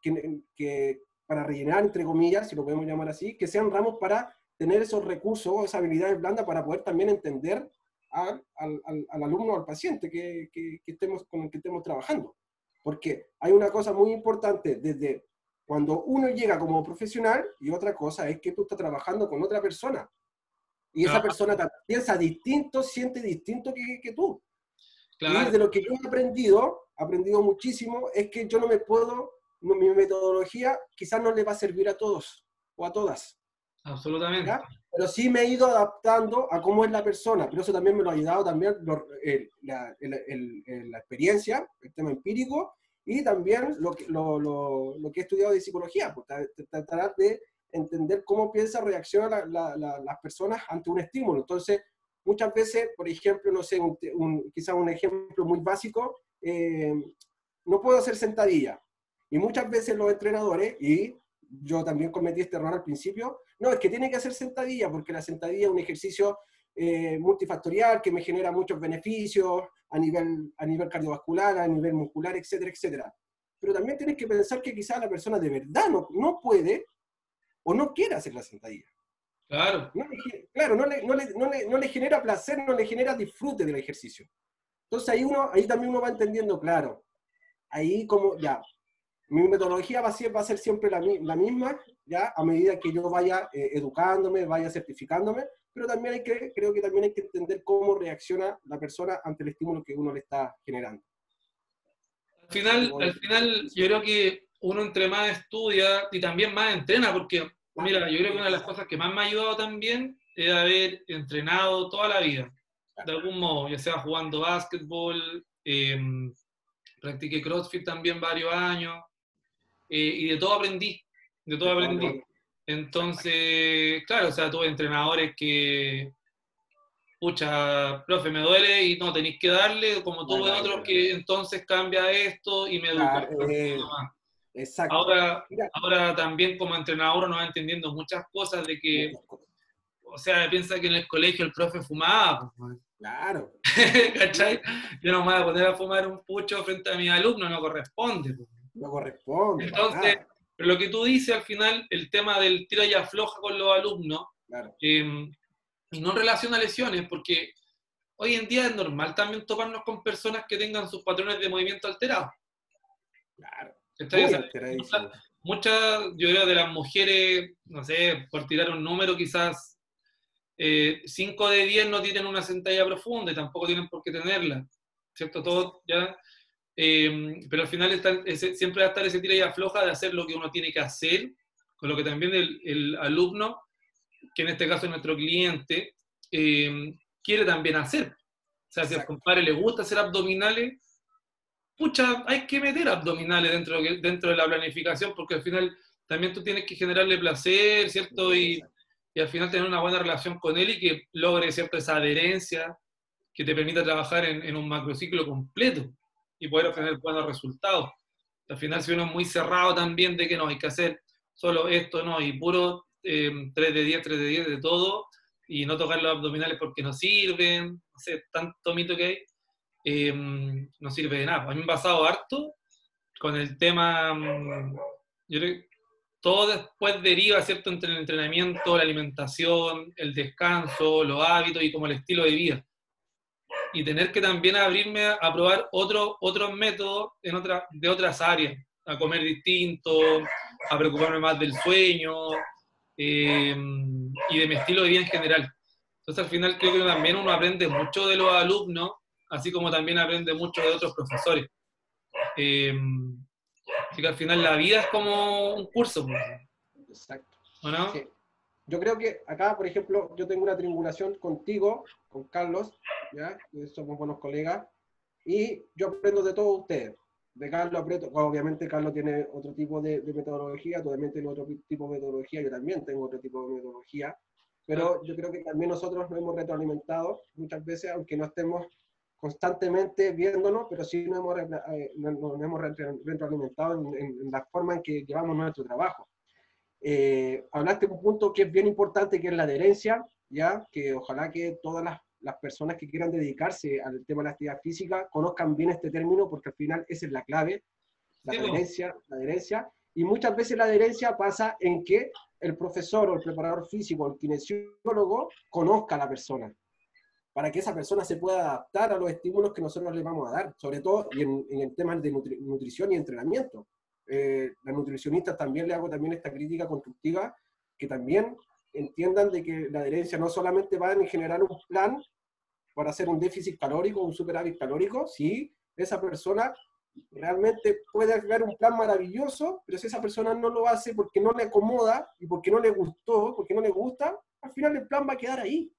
que, que, para rellenar, entre comillas, si lo podemos llamar así, que sean ramos para tener esos recursos, esas habilidades blandas para poder también entender al, al, al, alumno al paciente que, que, estemos, con el que estemos trabajando. Porque hay una cosa muy importante desde cuando uno llega como profesional y otra cosa es que tú estás trabajando con otra persona. Y esa persona piensa distinto, siente distinto que, que tú. Claro. Y de lo que yo he aprendido, aprendido muchísimo, es que yo no me puedo, mi metodología quizás no le va a servir a todos o a todas. Absolutamente. Pero sí me he ido adaptando a cómo es la persona, pero eso también me lo ha ayudado también la, la, experiencia, el tema empírico, y también lo que, lo, lo, lo que he estudiado de psicología, pues, tratar de entender cómo piensa, reacciona las personas ante un estímulo. Entonces, muchas veces, por ejemplo, no sé, un, quizás un ejemplo muy básico, eh, no puedo hacer sentadilla. Y muchas veces los entrenadores, y yo también cometí este error al principio, no, es que tiene que hacer sentadilla, porque la sentadilla es un ejercicio eh, multifactorial que me genera muchos beneficios a nivel, a nivel cardiovascular, a nivel muscular, etcétera, etcétera. Pero también tienes que pensar que quizás la persona de verdad no, no puede o no quiere hacer la sentadilla. Claro. No le, claro, no le, no, le, no, le, no le genera placer, no le genera disfrute del ejercicio. Entonces ahí, uno, ahí también uno va entendiendo, claro, ahí como ya, mi metodología va a ser, va a ser siempre la, la misma, ya, a medida que yo vaya eh, educándome, vaya certificándome, pero también hay que, creo que también hay que entender cómo reacciona la persona ante el estímulo que uno le está generando. Al final, al final yo creo que uno entre más estudia y también más entrena, porque, mira, yo creo que una de las cosas que más me ha ayudado también es haber entrenado toda la vida, de algún modo, ya sea jugando básquetbol, eh, practiqué CrossFit también varios años, eh, y de todo aprendí, de todo aprendí. Entonces, claro, o sea, tuve entrenadores que, pucha, profe, me duele y no tenéis que darle, como tuve otros que entonces cambia esto y me educa. Eh, exacto. Ahora, ahora también como entrenador uno va entendiendo muchas cosas de que, o sea, piensa que en el colegio el profe fumaba. Pues, claro. ¿Cachai? Yo no me voy a poner a fumar un pucho frente a mi alumno, no corresponde. Pues no corresponde. Entonces, pero lo que tú dices al final, el tema del tira y afloja con los alumnos, em, y no en relación a lesiones, porque hoy en día es normal también toparnos con personas que tengan sus patrones de movimiento alterados. Claro. Muchas, yo creo, de las mujeres, no sé, por tirar un número, quizás 5 eh, de 10 no tienen una sentadilla profunda y tampoco tienen por qué tenerla. ¿Cierto? Todo ya Em, pero al final siempre va a estar ese tira y afloja de hacer lo que uno tiene que hacer, con lo que también el, alumno, que en este caso es nuestro cliente, em, quiere también hacer. O sea, si al compadre le gusta hacer abdominales, pucha, hay que meter abdominales dentro, dentro de la planificación, porque al final también tú tienes que generarle placer, ¿cierto? Y, y al final tener una buena relación con él y que logre, ¿cierto? Esa adherencia que te permita trabajar en, en un macrociclo completo y poder obtener buenos resultados. Al final, si uno es muy cerrado también de que no, hay que hacer solo esto, no, y puro 3 em, de 10, 3 de 10 de todo, y no tocar los abdominales porque no sirven, no sé, tanto mito que hay, em, no sirve de nada. A mí me ha pasado harto con el tema, mm, yo creo que todo después deriva, ¿cierto?, entre el entrenamiento, la alimentación, el descanso, los hábitos y como el estilo de vida y tener que también abrirme a, probar otro, otros métodos en otra, de otras áreas, a comer distinto, a preocuparme más del sueño eh, y de mi estilo de vida en general. Entonces al final creo que también uno aprende mucho de los alumnos, así como también aprende mucho de otros profesores. Eh, así que al final la vida es como un curso. Pues. Exacto. ¿O no? Yo creo que acá, por ejemplo, yo tengo una triangulación contigo, con Carlos, ¿ya? somos buenos colegas, y yo aprendo de todos ustedes. De Carlos aprendo, obviamente Carlos tiene otro tipo de, metodología, tú también tienes otro tipo de metodología, yo también tengo otro tipo de metodología, pero yo creo que también nosotros nos hemos retroalimentado muchas veces, aunque no estemos constantemente viéndonos, pero sí nos hemos, eh, nos hemos retroalimentado en, en la forma en que llevamos nuestro trabajo. Eh, hablaste de un punto que es bien importante, que es la adherencia, ya que ojalá que todas las, las, personas que quieran dedicarse al tema de la actividad física conozcan bien este término, porque al final esa es la clave, la adherencia, la adherencia. Y muchas veces la adherencia pasa en que el profesor o el preparador físico, el kinesiólogo, conozca a la persona, para que esa persona se pueda adaptar a los estímulos que nosotros le vamos a dar, sobre todo en, en el tema de nutrición y entrenamiento. Eh, las nutricionistas también le hago también esta crítica constructiva, que también entiendan de que la adherencia no solamente va en generar un plan para hacer un déficit calórico, un superávit calórico, sí, esa persona realmente puede haber un plan maravilloso, pero si esa persona no lo hace porque no le acomoda y porque no le gustó, porque no le gusta, al final el plan va a quedar ahí.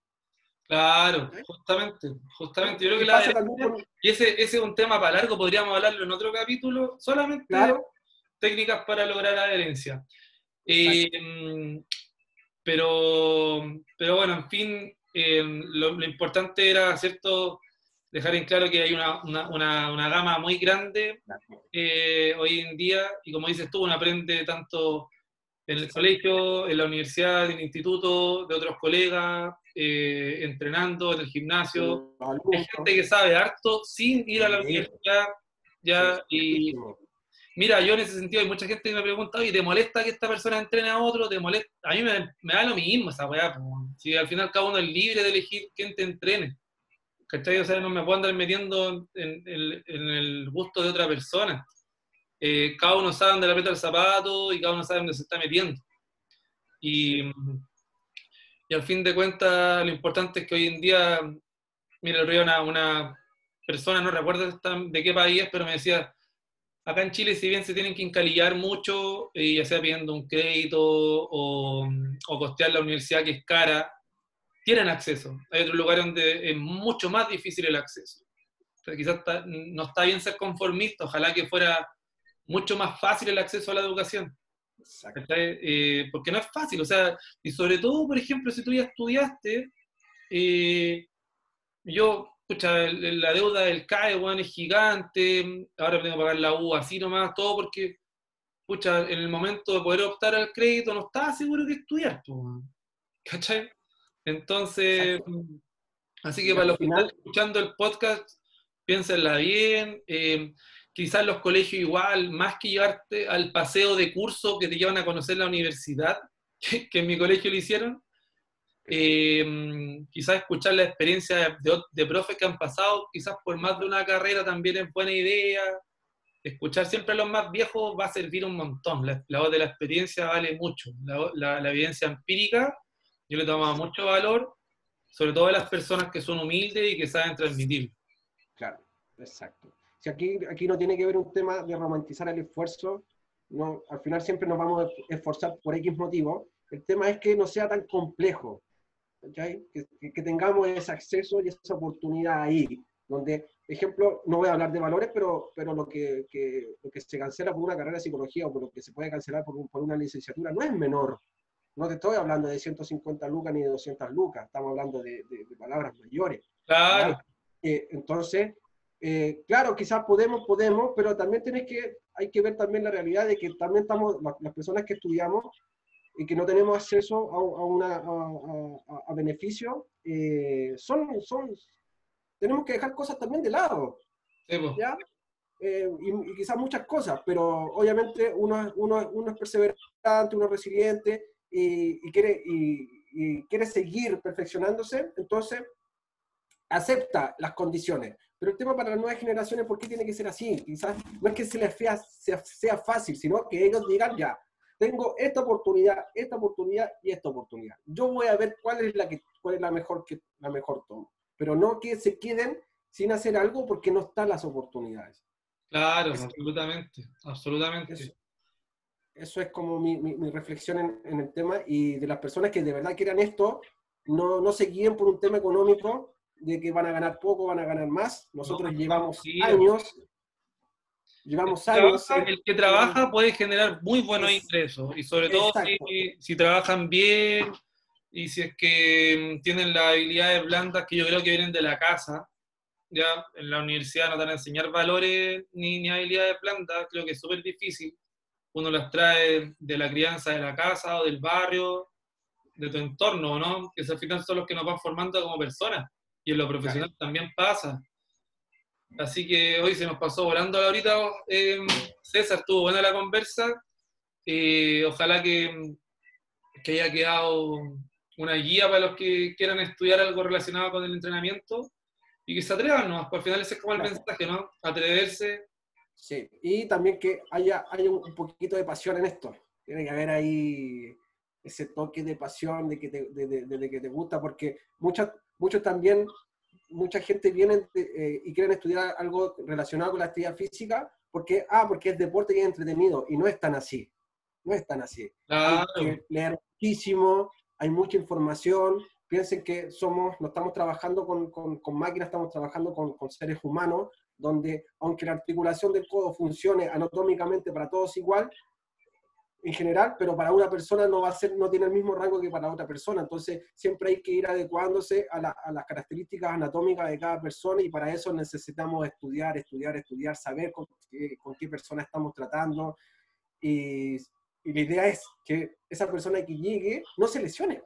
Claro, justamente, justamente. Yo creo que la y ese, ese es un tema para largo, podríamos hablarlo en otro capítulo, solamente claro. Técnicas para lograr adherencia. Eh, pero, pero bueno, en fin, eh, lo, importante era, ¿cierto?, dejar en claro que hay una, una, una, gama muy grande eh, hoy en día, y como dices tú, uno aprende tanto en el colegio, en la universidad, en el instituto, de otros colegas, eh, entrenando en el gimnasio. Hay gente que sabe harto sin ir a la universidad. Ya, y mira, yo en ese sentido hay mucha gente que me pregunta, ¿y te molesta que esta persona entrene a otro? ¿Te molesta? A mí me, da lo mismo esa weá. Si al final cada uno es libre de elegir quién te entrene. ¿Cachai? O sea, no me puedo andar metiendo en, el gusto de otra persona. Eh, cada uno sabe dónde le aprieta el zapato y cada uno sabe dónde se está metiendo. Y, y al fin de cuentas, lo importante es que hoy en día, mira, el río una, una persona, no recuerdo de qué país es, pero me decía, acá en Chile, si bien se tienen que encalillar mucho, eh, ya sea pidiendo un crédito o, o, costear la universidad que es cara, tienen acceso. Hay otros lugares donde es mucho más difícil el acceso. quizás no está bien ser conformista, ojalá que fuera mucho más fácil el acceso a la educación. Eh, porque no es fácil, o sea, y sobre todo, por ejemplo, si tú ya estudiaste, eh, yo, escucha, la deuda del CAE, bueno, es gigante, ahora tengo que pagar la U así nomás, todo porque, escucha, en el momento de poder optar al crédito no estaba seguro que estudiar, ¿cachai? Entonces, así que para los que están escuchando el podcast, piénsenla bien. Eh, quizás los colegios igual, más que llevarte al paseo de curso que te llevan a conocer la universidad, que, en mi colegio lo hicieron, eh, quizás escuchar la experiencia de, de, profes que han pasado, quizás por más de una carrera también es buena idea. Escuchar siempre a los más viejos va a servir un montón. La, voz de la experiencia vale mucho. La, evidencia empírica, yo le tomo mucho valor, sobre todo a las personas que son humildes y que saben transmitir. Claro, exacto si aquí, aquí no tiene que ver un tema de romantizar el esfuerzo, no, al final siempre nos vamos a esforzar por X motivo, el tema es que no sea tan complejo, que, que, tengamos ese acceso y esa oportunidad ahí, donde, ejemplo, no voy a hablar de valores, pero, pero lo, que, que, lo que se cancela por una carrera de psicología o por lo que se puede cancelar por, por una licenciatura no es menor. No te estoy hablando de 150 lucas ni de 200 lucas, estamos hablando de, de, palabras mayores. Claro. Eh, entonces, eh, claro, quizás podemos, podemos, pero también tienes que, hay que ver también la realidad de que también estamos, las, personas que estudiamos y que no tenemos acceso a, a, una, a, beneficio, eh, son, son, tenemos que dejar cosas también de lado. ¿ya? Eh, y, quizás muchas cosas, pero obviamente uno, uno, uno es perseverante, uno es resiliente y, y quiere, y, y quiere seguir perfeccionándose, entonces acepta las condiciones. Pero el tema para las nuevas generaciones, ¿por qué tiene que ser así? Quizás no es que se les sea, sea, fácil, sino que ellos digan ya, tengo esta oportunidad, esta oportunidad y esta oportunidad. Yo voy a ver cuál es la, que, cuál es la mejor que la mejor tomo. Pero no que se queden sin hacer algo porque no están las oportunidades. Claro, absolutamente, absolutamente. Eso, es como mi, mi, reflexión en, en, el tema y de las personas que de verdad quieran esto, no, no se guíen por un tema económico, de que van a ganar poco, van a ganar más. Nosotros llevamos años. Llevamos años. el que trabaja puede generar muy buenos ingresos y sobre todo si, si, trabajan bien y si es que mm, tienen las habilidades blandas que yo creo que vienen de la casa. Ya en la universidad no te van a enseñar valores ni, ni habilidades blandas, creo que es súper difícil. Uno las trae de la crianza de la casa o del barrio, de tu entorno, ¿no? Que al final son los que nos van formando como personas y en lo profesional también pasa. Así que hoy se nos pasó volando ahorita, eh, César, estuvo buena la conversa. Eh, ojalá que, que, haya quedado una guía para los que quieran estudiar algo relacionado con el entrenamiento y que se atrevan, ¿no? Por al final ese es como el mensaje, ¿no? Atreverse. Sí, y también que haya, haya un poquito de pasión en esto. Tiene que haber ahí ese toque de pasión, de que te, de, que te gusta, porque muchas, muchos también, mucha gente viene eh, y quieren estudiar algo relacionado con la actividad física, porque, ah, porque es deporte y es entretenido, y no es tan así, no es tan así. Hay que leer muchísimo, hay mucha información, piensen que somos, no estamos trabajando con, con, con máquinas, estamos trabajando con, con, seres humanos, donde aunque la articulación del codo funcione anatómicamente para todos igual, en general, pero para una persona no va a ser, no tiene el mismo rango que para otra persona. Entonces, siempre hay que ir adecuándose a, las características anatómicas de cada persona y para eso necesitamos estudiar, estudiar, estudiar, saber con, qué, persona estamos tratando. Y, la idea es que esa persona que llegue no se lesione.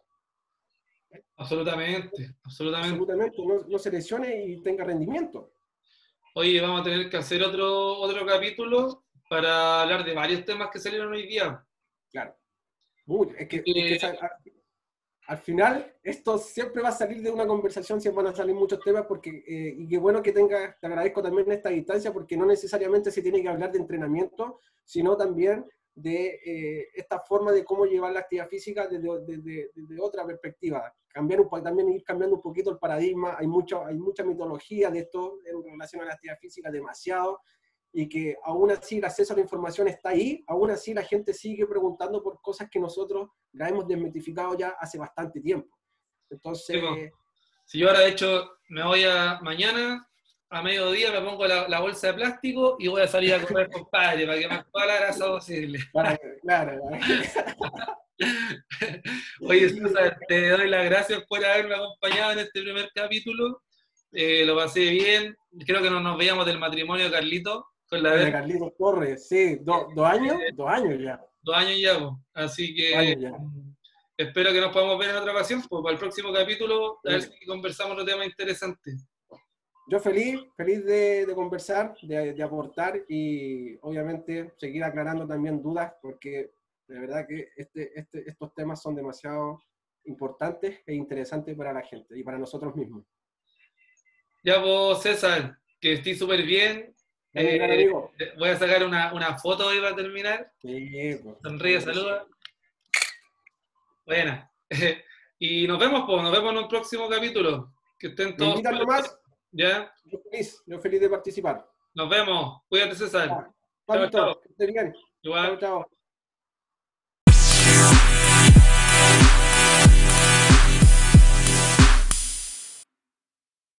Absolutamente, absolutamente. Absolutamente, no, no se lesione y tenga rendimiento. Oye, vamos a tener que hacer otro, otro capítulo para hablar de varios temas que salieron hoy día. Claro. es que, eh, al, final esto siempre va a salir de una conversación, siempre van a salir muchos temas, porque, eh, y qué bueno que tengas, te agradezco también esta distancia, porque no necesariamente se tiene que hablar de entrenamiento, sino también de eh, esta forma de cómo llevar la actividad física desde, desde, otra perspectiva. Cambiar un, también ir cambiando un poquito el paradigma. Hay, mucho, hay mucha mitología de esto en relación a la actividad física, demasiado y que aún así el acceso a la información está ahí, aún así la gente sigue preguntando por cosas que nosotros la hemos desmitificado ya hace bastante tiempo. Entonces... si yo ahora de hecho me voy a mañana, a mediodía me pongo la, bolsa de plástico y voy a salir a comer compadre para que me toda la grasa posible. claro, Oye, César, te doy las gracias por haberme acompañado en este primer capítulo. Eh, lo pasé bien. Creo que no nos veíamos del matrimonio de Carlito. Con la de Carlitos Torres, sí, dos años, dos años ya. Dos años ya, así que espero que nos podamos ver en otra ocasión, pues para el próximo capítulo, a ver si conversamos otro tema interesante. Yo feliz, feliz de, conversar, de, aportar y obviamente seguir aclarando también dudas, porque de verdad que este, este, estos temas son demasiado importantes e interesantes para la gente y para nosotros mismos. Ya vos, César, que estés súper bien, eh, voy a sacar una, una foto hoy para terminar. Sí, pues, Sonríe, saluda. Buena. y nos vemos, pues, nos vemos en un próximo capítulo. Que estén todos. más? ¿Ya? Yo feliz, yo feliz de participar. Nos vemos. Cuídate, César. Chao, chao. Que bien. Igual. Chao, chao.